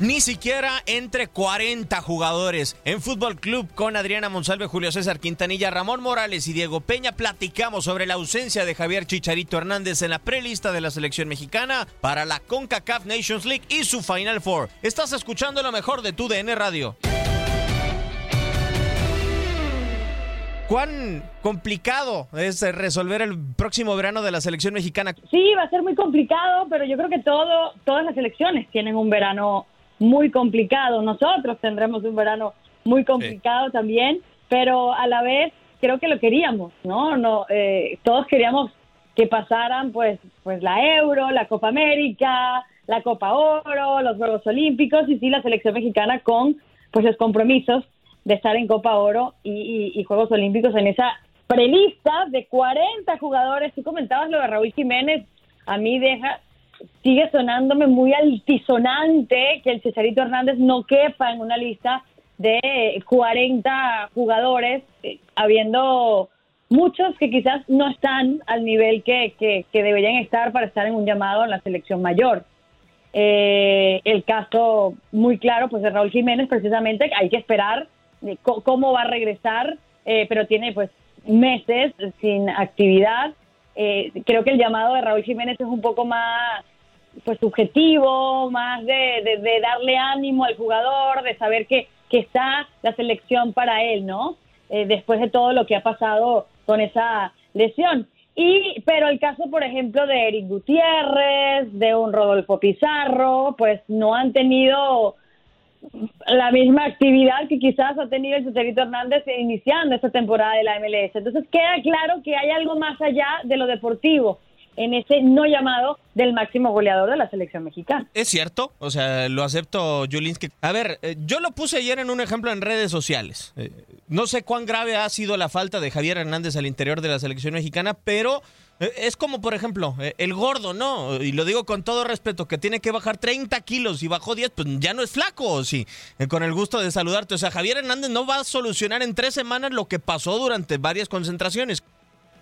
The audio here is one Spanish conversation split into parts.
Ni siquiera entre 40 jugadores. En Fútbol Club con Adriana Monsalve, Julio César Quintanilla, Ramón Morales y Diego Peña platicamos sobre la ausencia de Javier Chicharito Hernández en la prelista de la selección mexicana para la CONCACAF Nations League y su Final Four. Estás escuchando lo mejor de tu DN Radio. ¿Cuán complicado es resolver el próximo verano de la selección mexicana? Sí, va a ser muy complicado, pero yo creo que todo, todas las selecciones tienen un verano muy complicado. Nosotros tendremos un verano muy complicado también, pero a la vez creo que lo queríamos, ¿no? no eh, todos queríamos que pasaran pues, pues la Euro, la Copa América, la Copa Oro, los Juegos Olímpicos y sí la selección mexicana con pues los compromisos de estar en Copa Oro y, y Juegos Olímpicos en esa prelista de 40 jugadores. Tú comentabas lo de Raúl Jiménez, a mí deja, sigue sonándome muy altisonante que el Cesarito Hernández no quepa en una lista de 40 jugadores, eh, habiendo muchos que quizás no están al nivel que, que, deberían estar para estar en un llamado en la selección mayor. Eh, el caso muy claro pues de Raúl Jiménez precisamente hay que esperar eh, cómo va a regresar pero tiene pues meses sin actividad creo que el llamado de Raúl Jiménez es un poco más pues subjetivo, más de, de, darle ánimo al jugador, de saber que, que está la selección para él, ¿no? Eh, después de todo lo que ha pasado con esa lesión. Y, pero el caso, por ejemplo, de Eric Gutiérrez, de un Rodolfo Pizarro, pues no han tenido la misma actividad que quizás ha tenido el Chicharito Hernández iniciando esta temporada de la MLS. Entonces queda claro que hay algo más allá de lo deportivo en ese no llamado del máximo goleador de la selección mexicana. Es cierto, o sea, lo acepto, Julinsky. A ver, eh, yo lo puse ayer en un ejemplo en redes sociales. Eh, no sé cuán grave ha sido la falta de Javier Hernández al interior de la selección mexicana, pero eh, es como, por ejemplo, el gordo, ¿no? Y lo digo con todo respeto, que tiene que bajar 30 kilos y bajó 10, pues ya no es flaco, sí. Con el gusto de saludarte. O sea, Javier Hernández no va a solucionar en tres semanas lo que pasó durante varias concentraciones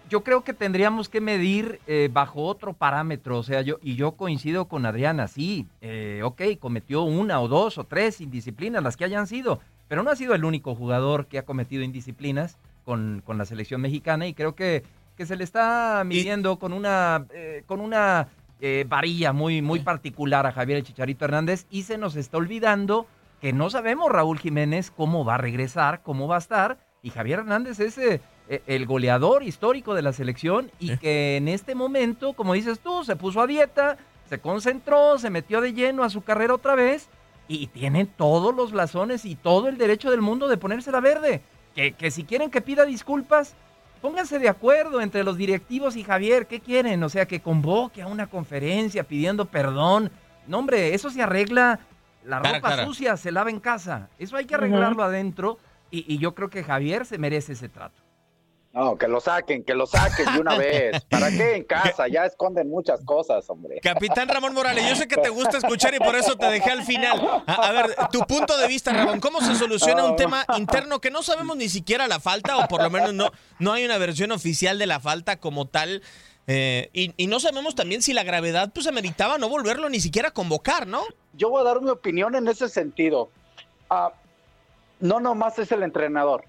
yo creo que tendríamos que medir eh, bajo otro parámetro, o sea, yo y yo coincido con Adriana, sí, eh, ok, cometió una o dos o tres indisciplinas, las que hayan sido, pero no ha sido el único jugador que ha cometido indisciplinas con, con la selección mexicana y creo que, que se le está midiendo con una, eh, con una eh, varilla muy, muy particular a Javier el Chicharito Hernández y se nos está olvidando que no sabemos Raúl Jiménez cómo va a regresar, cómo va a estar y Javier Hernández es e, el goleador histórico de la selección y que en este momento, como dices tú, se puso a dieta, se concentró, se metió de lleno a su carrera otra vez y tiene todos los blasones y todo el derecho del mundo de ponerse la verde. Que, que si quieren que pida disculpas, pónganse de acuerdo entre los directivos y Javier, ¿qué quieren? O sea, que convoque a una conferencia pidiendo perdón. No, hombre, eso se arregla, la Cara ropa cara. sucia se lava en casa. Eso hay que arreglarlo adentro y, y yo creo que Javier se merece ese trato. No, que lo saquen, que lo saquen de una vez. ¿Para qué en casa? Ya esconden muchas cosas, hombre. Capitán Ramón Morales, yo sé que te gusta escuchar y por eso te dejé al final. A, a ver, tu punto de vista, Ramón, ¿cómo se soluciona un tema interno que no sabemos ni siquiera la falta o por lo menos no, no hay una versión oficial de la falta como tal? eh, y, y no sabemos también si la gravedad pues ameritaba no volverlo ni siquiera a convocar, ¿no? Yo voy a dar mi opinión en ese sentido. Ah, no nomás es el entrenador.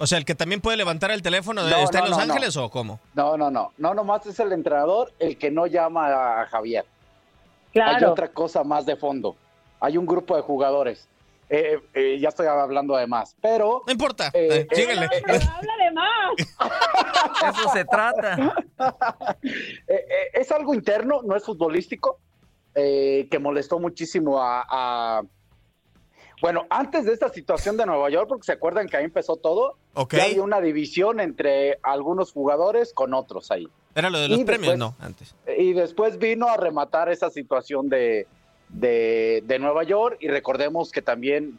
O sea, el que también puede levantar el teléfono de, No, está no, en Los no, no. Ángeles o cómo? No, no, no. No nomás es el entrenador el que no llama a Javier. Hay Claro. otra cosa más de fondo. Hay un grupo de jugadores. Eh, eh, ya estoy hablando de más. Pero No importa, Eh, eh, síguele. eh, Pero habla de más. Eso se trata. Eh, eh, es algo interno, no es futbolístico, eh, que molestó muchísimo a, a- Bueno, antes de esta situación de Nueva York, porque se acuerdan que ahí empezó todo, Ok. ya había una división entre algunos jugadores con otros ahí. Era lo de los y premios, después- no, antes. Y después vino a rematar esa situación de, de, de Nueva York y recordemos que también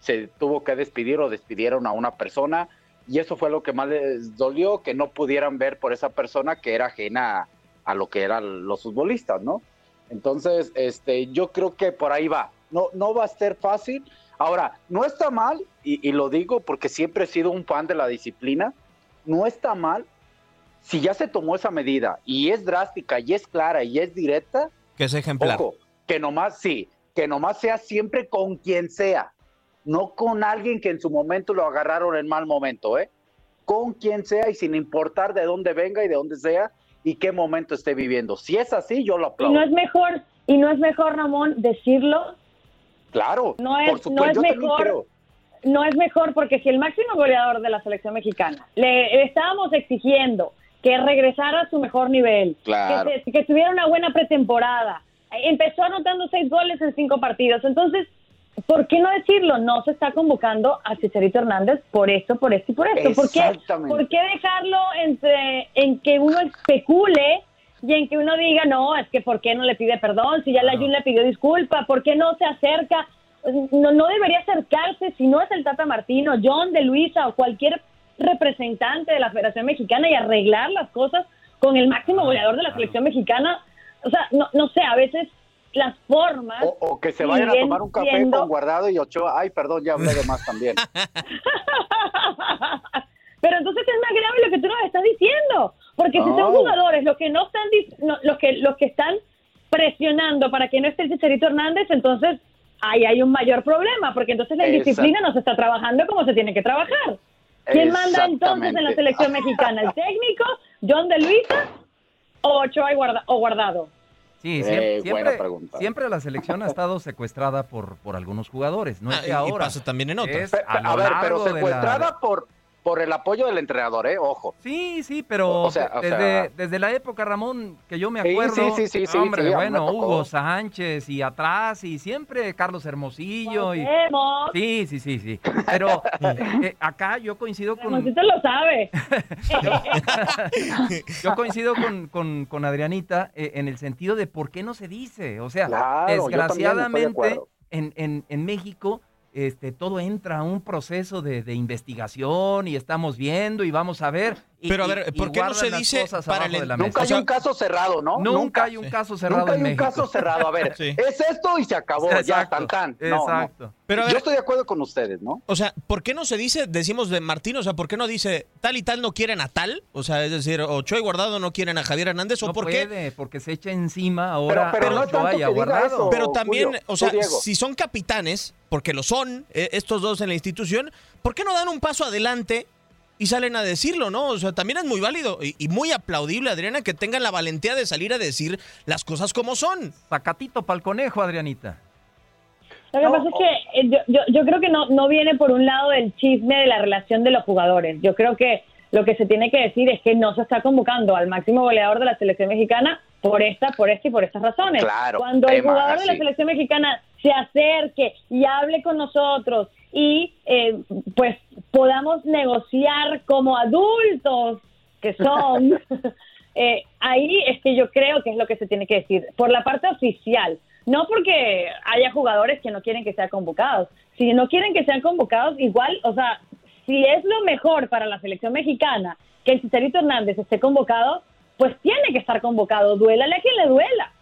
se tuvo que despedir o despidieron a una persona y eso fue lo que más les dolió, que no pudieran ver por esa persona que era ajena a, a lo que eran los futbolistas, ¿no? Entonces, este, yo creo que por ahí va. No, no va a ser fácil. Ahora, no está mal, y, y lo digo porque siempre he sido un fan de la disciplina, no está mal si ya se tomó esa medida y es drástica y es clara y es directa, Que es ejemplar. ojo, que nomás sí, que nomás sea siempre con quien sea, no con alguien que en su momento lo agarraron en mal momento, ¿eh? Con quien sea y sin importar de dónde venga y de dónde sea y qué momento esté viviendo. Si es así, yo lo Y aplaudo. no es mejor, y no es mejor, Ramón, decirlo. Claro, no es- por supuesto, no es mejor. No es mejor porque si el máximo goleador de la selección mexicana le estábamos exigiendo que regresara a su mejor nivel, Claro. que, que tuviera una buena pretemporada, empezó anotando seis goles en cinco partidos. Entonces, ¿por qué no decirlo? No se está convocando a Chicharito Hernández por esto, por esto y por esto. ¿Por qué. ¿Por qué dejarlo entre, en que uno especule y en que uno diga, no, es que ¿por qué no le pide perdón? Si ya la Jun le pidió disculpa, ¿por qué no se acerca? No, no debería acercarse si no es el Tata Martino, John de Luisa o cualquier representante de la Federación Mexicana y arreglar las cosas con el máximo goleador de la selección mexicana. O sea, no, no sé, a veces las formas... O, o que se vayan a tomar un café siendo- con Guardado y Ochoa. Ay, perdón, ya hablé de más también. Pero entonces es más grave lo que tú nos estás diciendo, porque si son jugadores los que no están dis- no, los que los que están presionando para que no esté el Chicharito Hernández, entonces ahí hay un mayor problema, porque entonces la Exacto. indisciplina no se está trabajando como se tiene que trabajar. ¿Quién manda entonces en la selección mexicana? ¿El técnico, John de Luisa o Ochoa y Guarda- o Guardado? Sí, Eh, siempre, buena siempre, pregunta. siempre la selección ha estado secuestrada por, por algunos jugadores. No es Ah, de y- y ahora. pasa también en otras. A, A, lo ver, pero largo de la- secuestrada por, por el apoyo del entrenador, ¿eh? Ojo. Sí, sí, pero O sea, o desde, sea- desde la época, Ramón, que yo me acuerdo, sí, sí, sí, sí, hombre, sí, bueno. Hugo Sánchez y atrás y siempre Carlos Hermosillo. Y, sí, sí, sí, sí. Pero eh, acá yo coincido con, Ramoncito lo sabe. yo coincido con, con, con Adrianita eh, en el sentido de por qué no se dice. O sea, Claro, yo también estoy de desgraciadamente en, en, en México este, todo entra a un proceso de, de investigación y estamos viendo y vamos a ver. Y- Pero a ver, ¿por qué no se dice para el- Nunca hay O sea, un caso cerrado, ¿no? Nunca, hay un Sí. caso cerrado Nunca hay en un México. caso cerrado. A ver, Sí. es esto y se acabó. Ya, tan, tan. No, no. Exacto. Pero a ver, Yo estoy de acuerdo con ustedes, ¿no? O sea, ¿por qué no se dice, decimos de Martín, o sea, ¿por qué no dice tal y tal no quieren a tal? O sea, es decir, Ochoa y Guardado no quieren a Javier Hernández, ¿o No por qué? puede, porque se echa encima ahora pero a Ochoa y a que diga Guardado. eso. Pero Julio, también, o sea, si son capitanes, porque lo son, eh, estos dos en la institución, ¿por qué no dan un paso adelante y salen a decirlo, no? O sea, también es muy válido y, y muy aplaudible, Adriana, que tengan la valentía de salir a decir las cosas como son. Sacatito pa'l conejo, Adrianita. Lo que No, pasa es que eh, yo, yo, yo creo que no, no viene por un lado del chisme de la relación de los jugadores. Yo creo que lo que se tiene que decir es que no se está convocando al máximo goleador de la selección mexicana por esta, por esta y por estas razones. Claro, Cuando el jugador de la selección mexicana se acerque y hable con nosotros y eh, pues podamos negociar como adultos que son. Eh, ahí es que yo creo que es lo que se tiene que decir, por la parte oficial. No porque haya jugadores que no quieren que sean convocados. Si no quieren que sean convocados, igual, o sea, si es lo mejor para la selección mexicana que el Chicharito Hernández esté convocado, pues tiene que estar convocado. Duélale a quien le duela.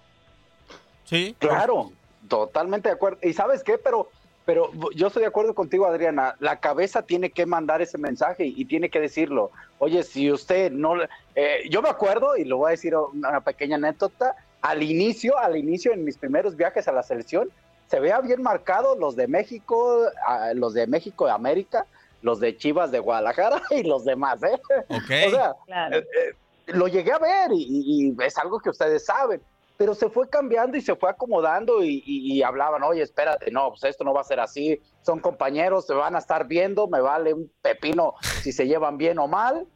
Sí. Claro, totalmente de acuerdo. ¿Y sabes qué? Pero, pero yo estoy de acuerdo contigo, Adriana. La cabeza tiene que mandar ese mensaje y, tiene que decirlo. Oye, si usted no... Eh, yo me acuerdo, y lo voy a decir una pequeña anécdota, al inicio, al inicio, en mis primeros viajes a la selección, se vea bien marcado los de México, los de México de América, los de Chivas de Guadalajara y los demás, ¿eh? Ok. O sea, eh, eh, lo llegué a ver y, es algo que ustedes saben, pero se fue cambiando y se fue acomodando y, hablaban, oye, espérate, no, pues esto no va a ser así, son compañeros, se van a estar viendo, me vale un pepino si se llevan bien o mal,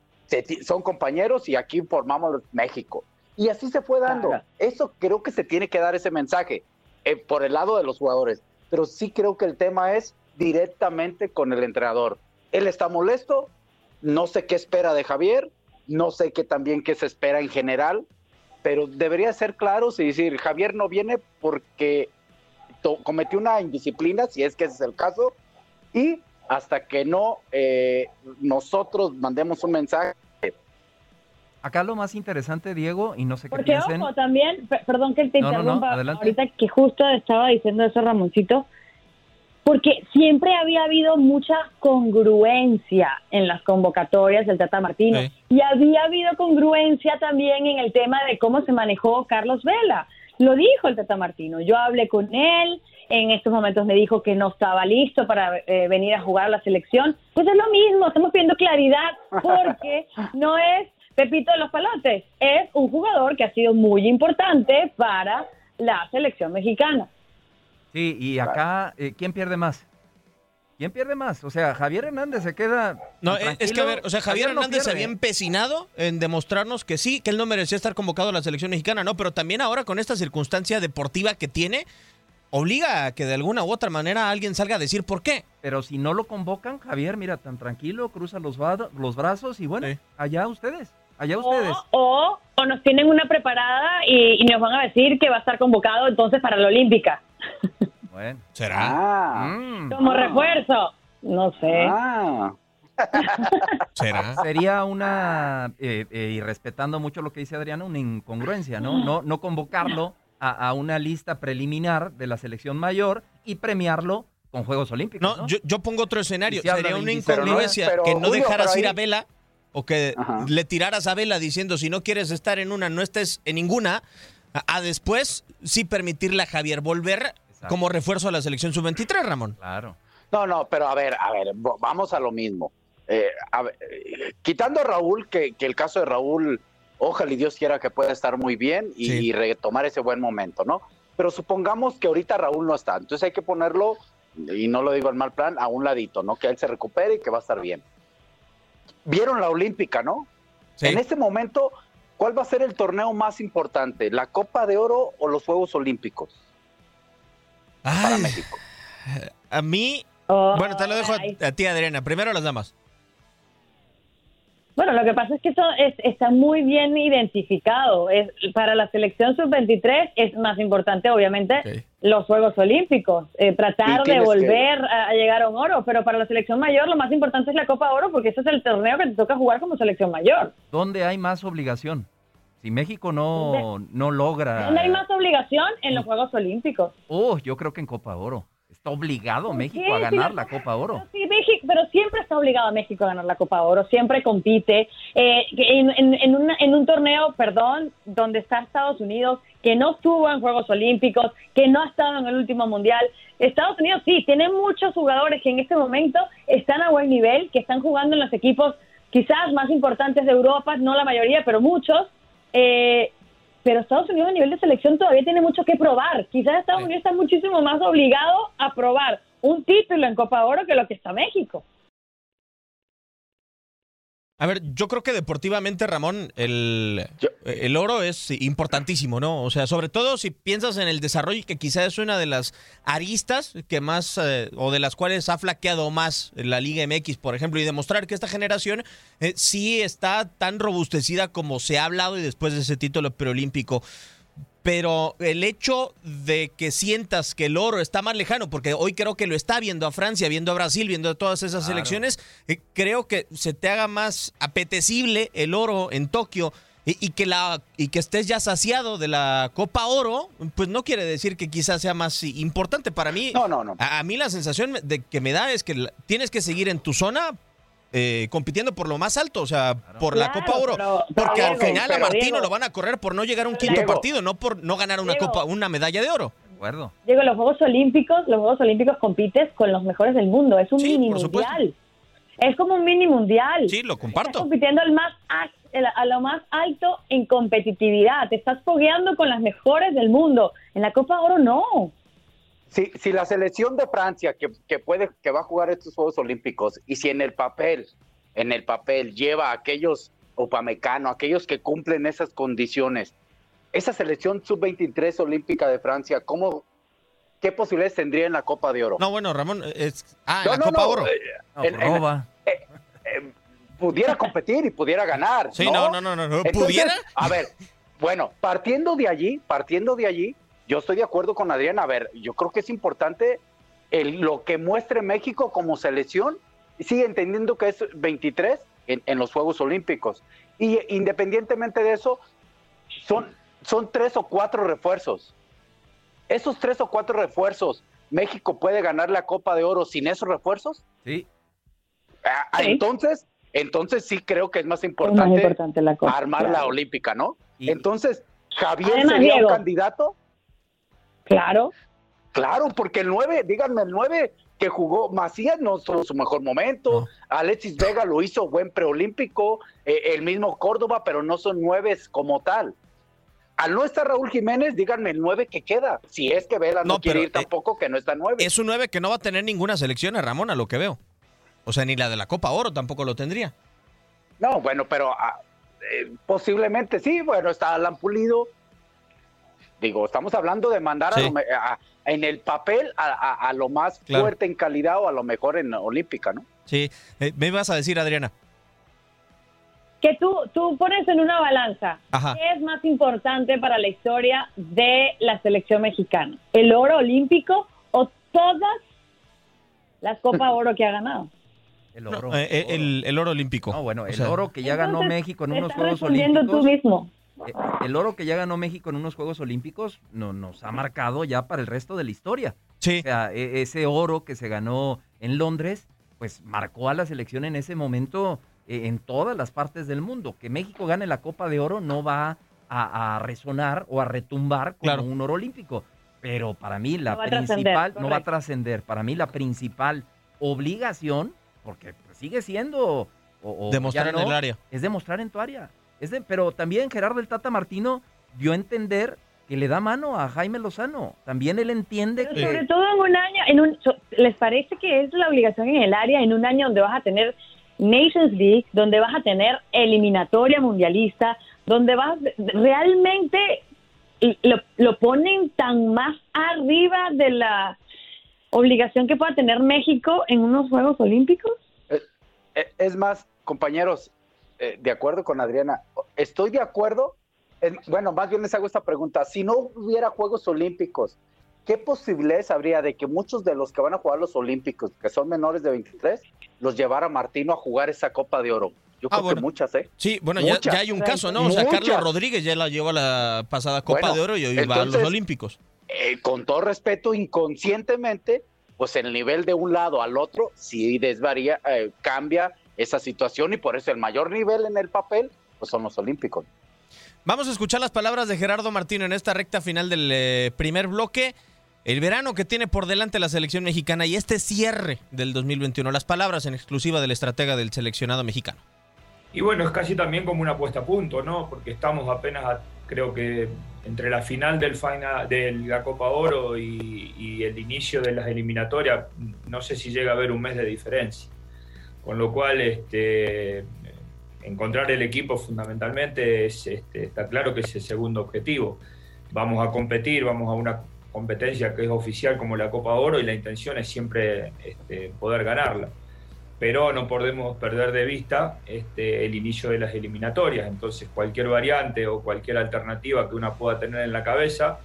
son compañeros y aquí formamos México. Y así se fue dando. Eso creo que se tiene que dar ese mensaje eh, por el lado de los jugadores, pero sí creo que el tema es directamente con el entrenador. Él está molesto, no sé qué espera de Javier, no sé qué también qué se espera en general, pero debería ser claro y decir, Javier no viene porque cometió una indisciplina, si es que ese es el caso, y hasta que no eh, nosotros mandemos un mensaje. Acá lo más interesante, Diego, y no sé qué Porque, piensen. ojo, también, perdón que te interrumpa, ahorita que justo estaba diciendo eso Ramoncito, porque siempre había habido mucha congruencia en las convocatorias del Tata Martino y había habido congruencia también en el tema de cómo se manejó Carlos Vela. Lo dijo el Tata Martino, yo hablé con él, en estos momentos me dijo que no estaba listo para eh, venir a jugar a la selección. Pues es lo mismo, estamos pidiendo claridad porque no es Pepito de los Palotes, es un jugador que ha sido muy importante para la selección mexicana. Sí, y acá, eh, ¿quién pierde más? ¿Quién pierde más? O sea, Javier Hernández se queda. No, eh, es que a ver, o sea, Javier, Hernández se había empecinado en demostrarnos que sí, que él no merecía estar convocado a la selección mexicana, ¿no? Pero también ahora con esta circunstancia deportiva que tiene, obliga a que de alguna u otra manera alguien salga a decir por qué. Pero si no lo convocan, Javier, mira, tan tranquilo, cruza los, los brazos y bueno, allá ustedes, allá ustedes. O, o, nos tienen una preparada y, y nos van a decir que va a estar convocado entonces para la Olímpica. Bueno. ¿Será? Ah. Mm. Como refuerzo. No sé. Ah. ¿Será? Sería una, eh, eh, y respetando mucho lo que dice Adriana, una incongruencia, ¿no? No, no convocarlo a, una lista preliminar de la selección mayor y premiarlo con Juegos Olímpicos. No, Yo, pongo otro escenario. Sería una incongruencia que no dejaras ir a Vela o que le tiraras a Vela diciendo si no quieres estar en una, no estés en ninguna, a después sí permitirle a Javier volver como refuerzo a la selección sub-23, Ramón. Claro. No, no, pero a ver, a ver, vamos a lo mismo. Eh, eh, quitando a Raúl, que, el caso de Raúl, ojalá y Dios quiera que pueda estar muy bien y, retomar ese buen momento, ¿no? Pero supongamos que ahorita Raúl no está, entonces hay que ponerlo, y no lo digo en mal plan, a un ladito, ¿no? Que él se recupere y que va a estar bien. Vieron la Olímpica, ¿no? En este momento, ¿cuál va a ser el torneo más importante? ¿La Copa de Oro o los Juegos Olímpicos? para México. A mí, bueno, te lo dejo a, ti, Adriana. Primero las damas. Bueno, lo que pasa es que eso está muy bien identificado. Es, para la selección sub-23 es más importante, obviamente, los Juegos Olímpicos. Eh, tratar de volver a, llegar a un oro, pero para la selección mayor lo más importante es la Copa Oro porque ese es el torneo que te toca jugar como selección mayor. ¿Dónde hay más obligación? Si México no, no logra... ¿Dónde hay más obligación? En los Juegos Olímpicos. Oh, yo creo que en Copa Oro. Está obligado México a ganar la Copa Oro. Sí, México, pero siempre está obligado México a ganar la Copa Oro, siempre compite. Eh, en, en, en, un torneo, perdón, donde está Estados Unidos, que no estuvo en Juegos Olímpicos, que no ha estado en el último Mundial. Estados Unidos sí, tiene muchos jugadores que en este momento están a buen nivel, que están jugando en los equipos quizás más importantes de Europa, no la mayoría, pero muchos, eh, pero Estados Unidos a nivel de selección todavía tiene mucho que probar. Quizás Estados Unidos está muchísimo más obligado a probar un título en Copa Oro que lo que está México. A ver, yo creo que deportivamente, Ramón, el, el oro es importantísimo, ¿no? O sea, sobre todo si piensas en el desarrollo, que quizás es una de las aristas que más, eh, o de las cuales ha flaqueado más la Liga MX, por ejemplo, y demostrar que esta generación eh, sí está tan robustecida como se ha hablado y después de ese título preolímpico pero el hecho de que sientas que el oro está más lejano, porque hoy creo que lo está viendo a Francia, viendo a Brasil, viendo a todas esas selecciones, eh, creo que se te haga más apetecible el oro en Tokio. Y, que la y que estés ya saciado de la Copa Oro, pues no quiere decir que quizás sea más importante para mí. No, no, no. A, a mí la sensación de que me da es que tienes que seguir en tu zona eh, compitiendo por lo más alto, o sea, por la Copa Oro. porque al final a Martino lo van a correr por no llegar a un quinto partido, no por no ganar una copa, una medalla de oro. acuerdo. Diego, los Juegos Olímpicos, los Juegos Olímpicos compites con los mejores del mundo, es un mini mundial. Es como un mini mundial. Sí, lo comparto. Estás compitiendo al más a lo más alto en competitividad. Te estás fogueando con las mejores del mundo. En la Copa Oro no. Si, si la selección de Francia que, que, puede que va a jugar estos Juegos Olímpicos y si en el papel en el papel lleva a aquellos Opamecano, aquellos que cumplen esas condiciones, esa selección sub-23 olímpica de Francia, ¿cómo qué posibilidades tendría en la Copa de Oro? No, bueno, Ramón, es ah, en la Copa Oro. Eh, eh, eh, pudiera competir y pudiera ganar. Sí, no, no, no, no, ¿Pudiera? A ver, bueno, partiendo de allí, partiendo de allí, yo estoy de acuerdo con Adrián. A ver, yo creo que es importante el, lo que muestre México como selección. Sigue entendiendo que es 23 en, los Juegos Olímpicos. Y independientemente de eso, son, son tres o cuatro refuerzos. Esos tres o cuatro refuerzos, ¿México puede ganar la Copa de Oro sin esos refuerzos? Sí. Ah, ah, entonces, entonces sí creo que es más importante, armar la olímpica, ¿no? Entonces, Javier sería un candidato. Claro. Claro, porque el 9, díganme, el 9 que jugó Macías no tuvo su mejor momento, Alexis Vega lo hizo buen preolímpico, eh, el mismo Córdoba, pero no son nueve como tal. Al no estar Raúl Jiménez, díganme el 9 que queda. Si es que Vela no, quiere ir eh, tampoco, que no está 9. Es un 9 que no va a tener ninguna selección, a Ramón, a lo que veo. O sea, ni la de la Copa Oro tampoco lo tendría. No, bueno, pero ah, eh, posiblemente sí. Bueno, está Alan Pulido, Digo, estamos hablando de mandar en el papel a, lo más fuerte en calidad o a lo mejor en olímpica, ¿no? Sí, eh, me vas a decir, Adriana. Que tú, tú pones en una balanza, ¿qué es más importante para la historia de la selección mexicana? ¿El oro olímpico o todas las Copas Oro que ha ganado? El oro, eh, el, oro olímpico. No, bueno, el oro que ya ganó México en unos Juegos Olímpicos. tú mismo. Eh, el oro que ya ganó México en unos Juegos Olímpicos no, nos ha marcado ya para el resto de la historia. Sí. O sea, e, ese oro que se ganó en Londres, pues marcó a la selección en ese momento eh, en todas las partes del mundo. Que México gane la Copa de Oro no va a, resonar o a retumbar como un oro olímpico. Pero para mí la principal, no va a trascender, para mí la principal obligación, porque sigue siendo... demostrar en el área. Es demostrar en tu área pero también Gerardo el Tata Martino dio a entender que le da mano a Jaime Lozano. También él entiende que... Sobre todo en un año, en un, ¿les parece que es la obligación en el área en un año donde vas a tener Nations League, donde vas a tener eliminatoria mundialista, donde vas realmente lo, lo ponen tan más arriba de la obligación que pueda tener México en unos Juegos Olímpicos? Eh, eh, es más, compañeros, eh, de acuerdo con Adriana. Estoy de acuerdo. bueno, más bien les hago esta pregunta. Si no hubiera Juegos Olímpicos, ¿qué posibilidades habría de que muchos de los que van a jugar los Olímpicos, que son menores de 23, los llevara Martino a jugar esa Copa de Oro? Yo ah, creo que muchas, ¿eh? Sí, bueno, ya, hay un caso, ¿no? O sea, Carlos Rodríguez ya la llevó a la pasada Copa de Oro y hoy va a los Olímpicos. Eh, con todo respeto, inconscientemente, pues el nivel de un lado al otro sí desvaría, eh, cambia esa situación y por eso el mayor nivel en el papel pues son los olímpicos. Vamos a escuchar las palabras de Gerardo Martino en esta recta final del eh, primer bloque. El verano que tiene por delante la selección mexicana y este cierre del 2021. Las palabras en exclusiva del estratega del seleccionado mexicano. Y bueno, es casi también como una puesta a punto, ¿no? Porque estamos apenas, creo que entre la final del final de la Copa Oro y, y el inicio de las eliminatorias, no sé si llega a haber un mes de diferencia. Con lo cual, este, encontrar el equipo fundamentalmente es, este, está claro que es el segundo objetivo. Vamos a competir, vamos a una competencia que es oficial como la Copa Oro y la intención es siempre este, poder ganarla. Pero no podemos perder de vista el inicio de las eliminatorias. Entonces cualquier variante o cualquier alternativa que una pueda tener en la cabeza,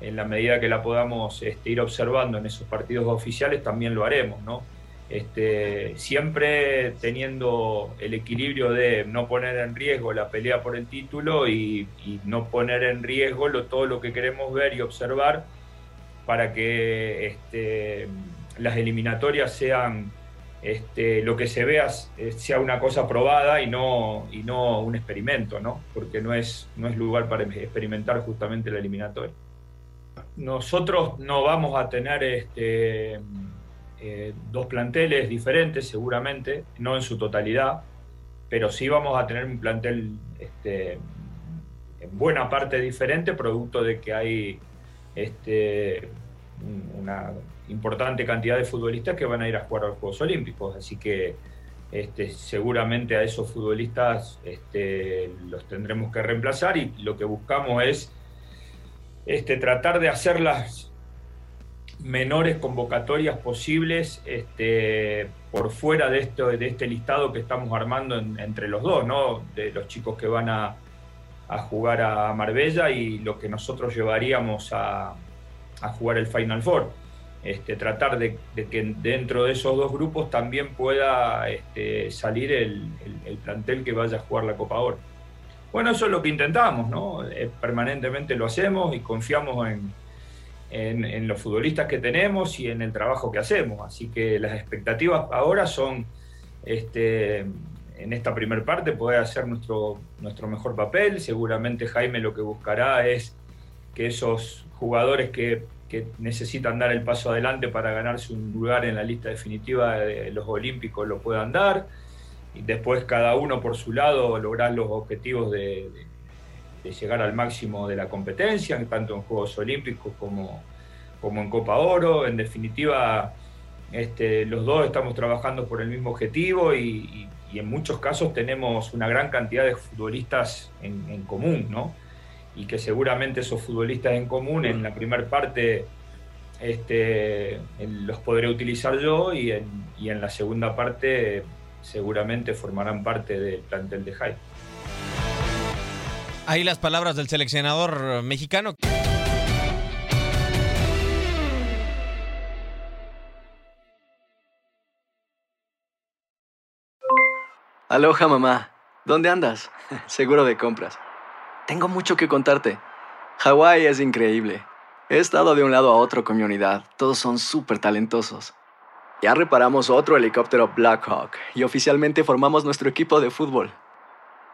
en la medida que la podamos ir observando en esos partidos oficiales, también lo haremos, ¿no? Este, siempre teniendo el equilibrio de no poner en riesgo la pelea por el título y, no poner en riesgo todo lo que queremos ver y observar para que este, las eliminatorias sean este, lo que se vea eh, sea una cosa probada y no, y no un experimento, ¿no? porque no es, no es lugar para experimentar justamente la eliminatoria. Nosotros no vamos a tener este, eh, dos planteles diferentes seguramente, no en su totalidad, pero sí vamos a tener un plantel este, en buena parte diferente, producto de que hay este, una importante cantidad de futbolistas que van a ir a jugar a los Juegos Olímpicos, así que este, seguramente a esos futbolistas los tendremos que reemplazar y lo que buscamos es tratar de hacer las menores convocatorias posibles este, por fuera de, esto, de este listado que estamos armando entre los dos, ¿no? de los chicos que van a, a jugar a Marbella y lo que nosotros llevaríamos a, a jugar el Final Four. Este, tratar de, que dentro de esos dos grupos también pueda este, salir el, plantel que vaya a jugar la Copa Oro. Bueno, eso es lo que intentamos, ¿no? Eh, permanentemente lo hacemos y confiamos en, en, los futbolistas que tenemos y en el trabajo que hacemos. Así que las expectativas ahora son, este, en esta primera parte, poder hacer nuestro, nuestro mejor papel. Seguramente Jaime lo que buscará es que esos jugadores que, necesitan dar el paso adelante para ganarse un lugar en la lista definitiva de los Olímpicos lo puedan dar. Y después cada uno por su lado lograr los objetivos de, llegar al máximo de la competencia, tanto en Juegos Olímpicos como, como en Copa Oro. En definitiva, este, los dos estamos trabajando por el mismo objetivo y, en muchos casos tenemos una gran cantidad de futbolistas en, común, ¿no? y que seguramente esos futbolistas en común en la primera parte este, los podré utilizar yo y en, y en la segunda parte seguramente formarán parte del plantel de Jai. Ahí las palabras del seleccionador mexicano. Aloha mamá, ¿dónde andas? Seguro de compras. Tengo mucho que contarte. Hawái es increíble. He estado de un lado a otro con mi unidad. Todos son súper talentosos. Ya reparamos otro helicóptero Blackhawk y oficialmente formamos nuestro equipo de fútbol.